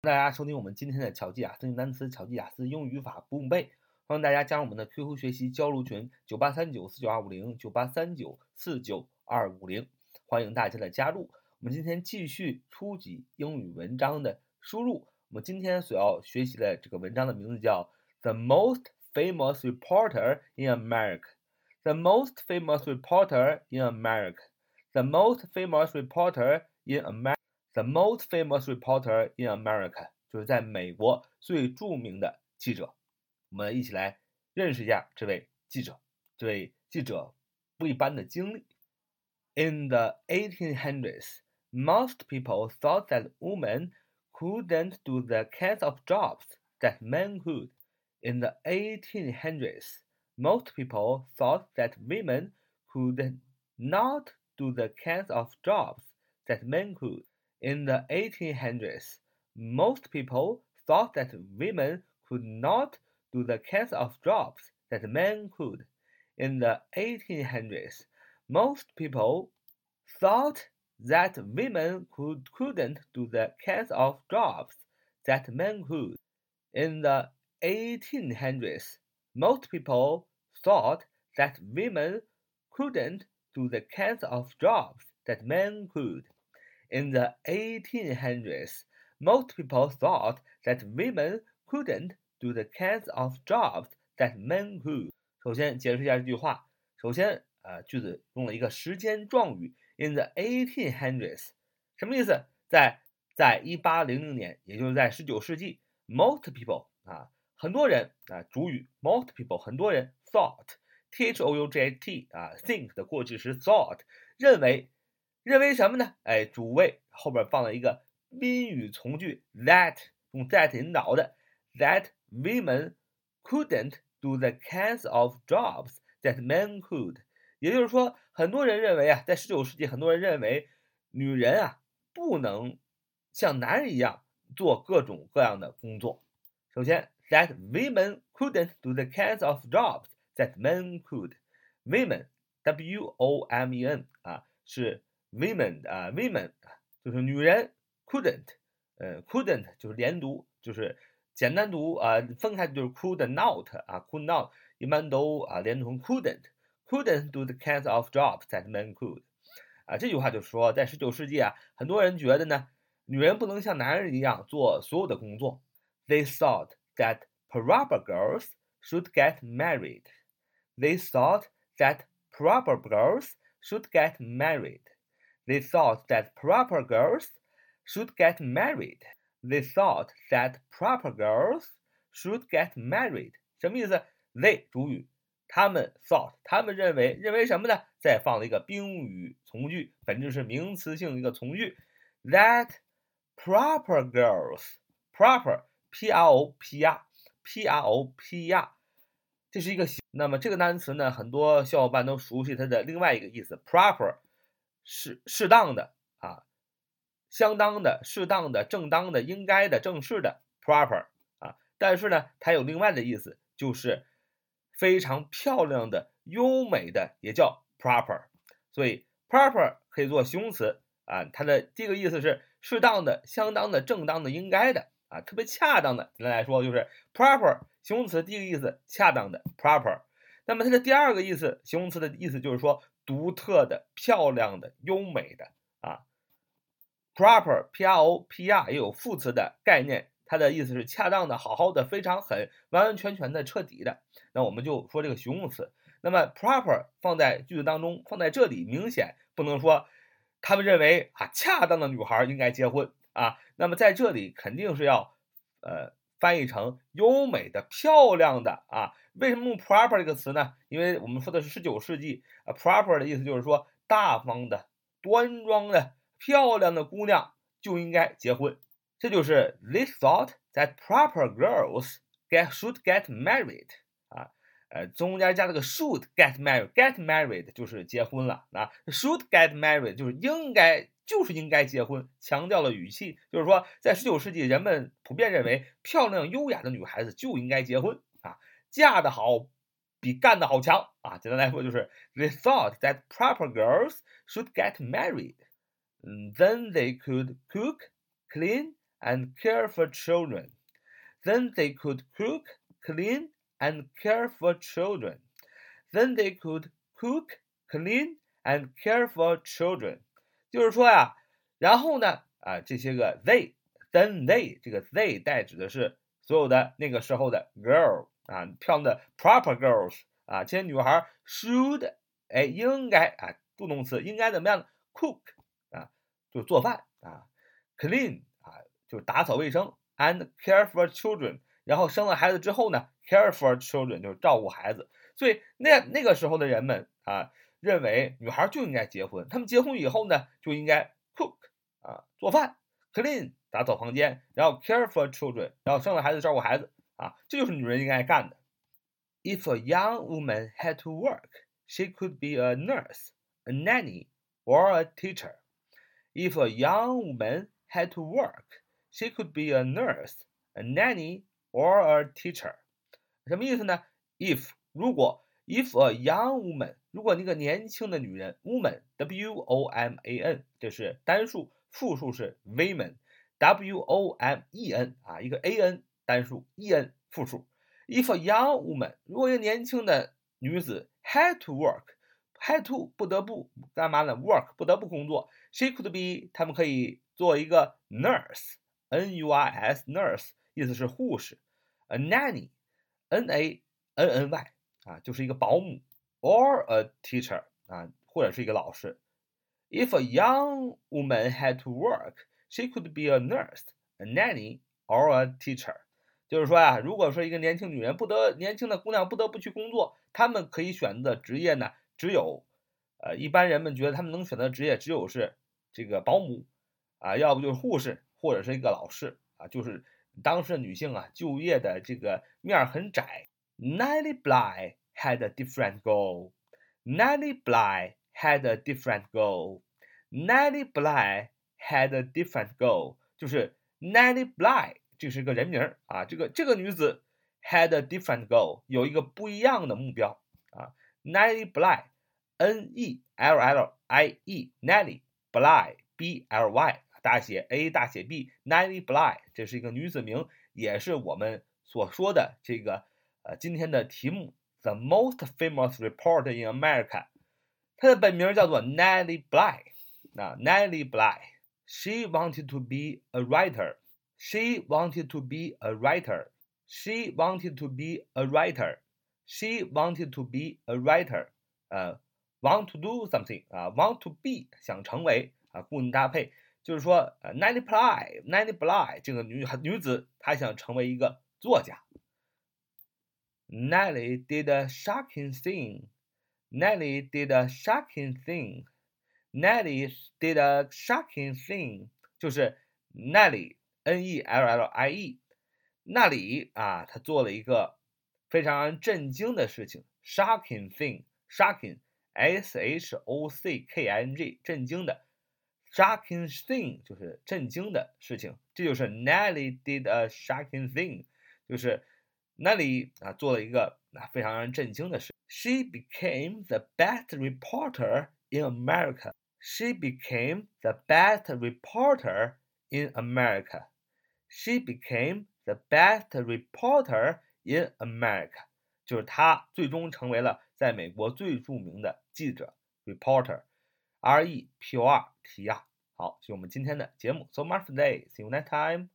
大家收听我们今天的巧记雅思英语单词、巧记雅思英语语法不用背。欢迎大家加入我们的 QQ 学习交流群：九八三九四九二五零九八三九四九二五零，欢迎大家的加入。我们今天继续初级英语文章的输入。我们今天所要学习的这个文章的名字叫《The Most Famous Reporter in America》。The most famous reporter in America. The most famous reporter in America. The most famous reporter in America，就是在美国最着名的记者。我们一起来认识一下这位记者。这位记者不一般的经历。In the 1800s, most people thought that women couldn't do the kinds of jobs that men could. In the 1800s, most people thought that women could not do the kinds of jobs that men could. In the 1800s, most people thought that women could not do the kinds of jobs that men could. In the 1800s, most people thought that women could, couldn't do the kinds of jobs that men could. In the 1800s, most people thought that women couldn't do the kinds of jobs that men could. In the 1800s, most people thought that women couldn't do the kinds of jobs that men could. 首先解释一下这句话。首先，呃，句子用了一个时间状语 in the 1800s，什么意思？在在一八零零年，也就是在十九世纪，most people 啊，很多人啊，主语 most people 很多人 thought，t h o u g h t 啊，think 的过去时 thought 认为。 认为什么呢？哎，主谓后边放了一个宾语从句 that，用 that 引导的 that women couldn't do the kinds of jobs that men could。也就是说，很多人认为啊，在十九世纪，很多人认为女人啊不能像男人一样做各种各样的工作。首先，that women couldn't do the kinds of jobs that men could。women，w o m e n 啊是。women 啊，women 就是女人，couldn't，呃，couldn't 就是连读，就是简单读啊，分开就是 could not 啊，could not 一般都啊连读 couldn't，couldn't do the kinds of jobs that men could，啊，这句话就说在十九世纪啊，很多人觉得呢，女人不能像男人一样做所有的工作。They thought that proper girls should get married. They thought that proper girls should get married. They thought that proper girls should get married. They thought that proper girls should get married. 什么意思？They 主语，他们 thought，他们认为，认为什么呢？再放了一个宾语从句，本质是名词性一个从句。That proper girls，proper p r o p r p r o p r，这是一个那么这个单词呢，很多小伙伴都熟悉它的另外一个意思，proper。 适适当的啊，相当的、适当的、正当的、应该的、正式的 proper 啊，但是呢，它有另外的意思，就是非常漂亮的、优美的，也叫 proper。所以 proper 可以做形容词啊，它的第一个意思是适当的、相当的、正当的、应该的啊，特别恰当的。简单来说就是 proper 形容词第一个意思恰当的 proper。那么它的第二个意思，形容词的意思就是说。独特的、漂亮的、优美的啊，proper，p r o p r 也有副词的概念，它的意思是恰当的、好好的、非常很、完完全全的、彻底的。那我们就说这个形容词。那么 proper 放在句子当中，放在这里，明显不能说他们认为啊，恰当的女孩应该结婚啊。那么在这里肯定是要呃翻译成优美的、漂亮的啊。为什么用 proper 这个词呢？因为我们说的是十九世纪啊，proper 的意思就是说大方的、端庄的、漂亮的姑娘就应该结婚。这就是 they thought that proper girls get should get married 啊，呃，中间加了个 should get married，get married 就是结婚了啊，should get married 就是应该就是应该结婚，强调了语气，就是说在十九世纪人们普遍认为漂亮优雅的女孩子就应该结婚。嫁得好比干得好强啊！简单来说就是 they thought that proper girls should get married, then they could cook, clean and care for children. Then they could cook, clean, and care for children. Then they could cook, clean, and care for children. 就是说呀，然后呢，啊，这些个 they，then they 这个 they 代指的是所有的那个时候的 girl 啊，漂亮的 proper girls 啊，这些女孩 should 哎应该啊，助动词应该怎么样？cook 啊，就做饭啊，clean 啊，就是打扫卫生，and care for children。然后生了孩子之后呢，care for children 就是照顾孩子。所以那那个时候的人们啊，认为女孩就应该结婚，他们结婚以后呢，就应该 cook 啊，做饭，clean 打扫房间，然后 care for children，然后生了孩子照顾孩子啊，这就是女人应该干的。If a young woman had to work, she could be a nurse, a nanny, or a teacher. If a young woman had to work, she could be a nurse, a nanny, or a teacher，什么意思呢？If 如果 if a young woman 如果那个年轻的女人 woman w o m a n 这是单数，复数是 women w o m e n 啊一个 a n 单数 e n 复数。If a young woman 如果一个年轻的女子 had to work had to 不得不干嘛呢？work 不得不工作。She could be 他们可以做一个 nurse n u r s nurse 意思是护士，a nanny，n a n n y 啊，就是一个保姆，or a teacher 啊，或者是一个老师。If a young woman had to work, she could be a nurse, a nanny, or a teacher。 就是说啊，如果说一个年轻女人不得年轻的姑娘不得不去工作，她们可以选择的职业呢，只有，呃，一般人们觉得她们能选择职业只有是这个保姆，啊，要不就是护士，或者是一个老师啊，就是。当时的女性啊，就业的这个面很窄。Nellie Bly had a different goal. Nellie Bly had a different goal. Nellie Bly had a different goal. 就是 Nellie Bly，这是个人名啊。这个这个女子 had a different goal，有一个不一样的目标啊。Nellie Bly，N E L L I E，Nellie Bly，B L Y。大写 A 大写 B，Nellie Bly，这是一个女子名，也是我们所说的这个呃今天的题目，The most famous reporter in America。她的本名叫做 Nellie Bly。那 Nellie Bly，she wanted to be a writer。 She wanted to be a writer. She wanted to be a writer. She wanted to be a writer. Uh, 呃，want to do something uh, 啊，want to be 想成为啊，固定搭配就是说呃 n a n n y Bly n a n n y Bly 这个女女子她想成为一个作家。Nellie did a shocking thing. Nellie did a shocking thing. Nellie did a shocking thing. 就是 Nellie N E L L I E，那里啊，他做了一个非常让人震惊的事情，shocking thing，shocking，S H O C K I N G，震惊的，shocking thing 就是震惊的事情，这就是 Nellie did a shocking thing，就是那里啊做了一个啊非常让人震惊的事。She became the best reporter in America. She became the best reporter in America. She became the best reporter in America. 就是她最终成为了在美国最著名的记者，reporter，R E P O R T R，好，就我们今天的节目。So much today. See you next time.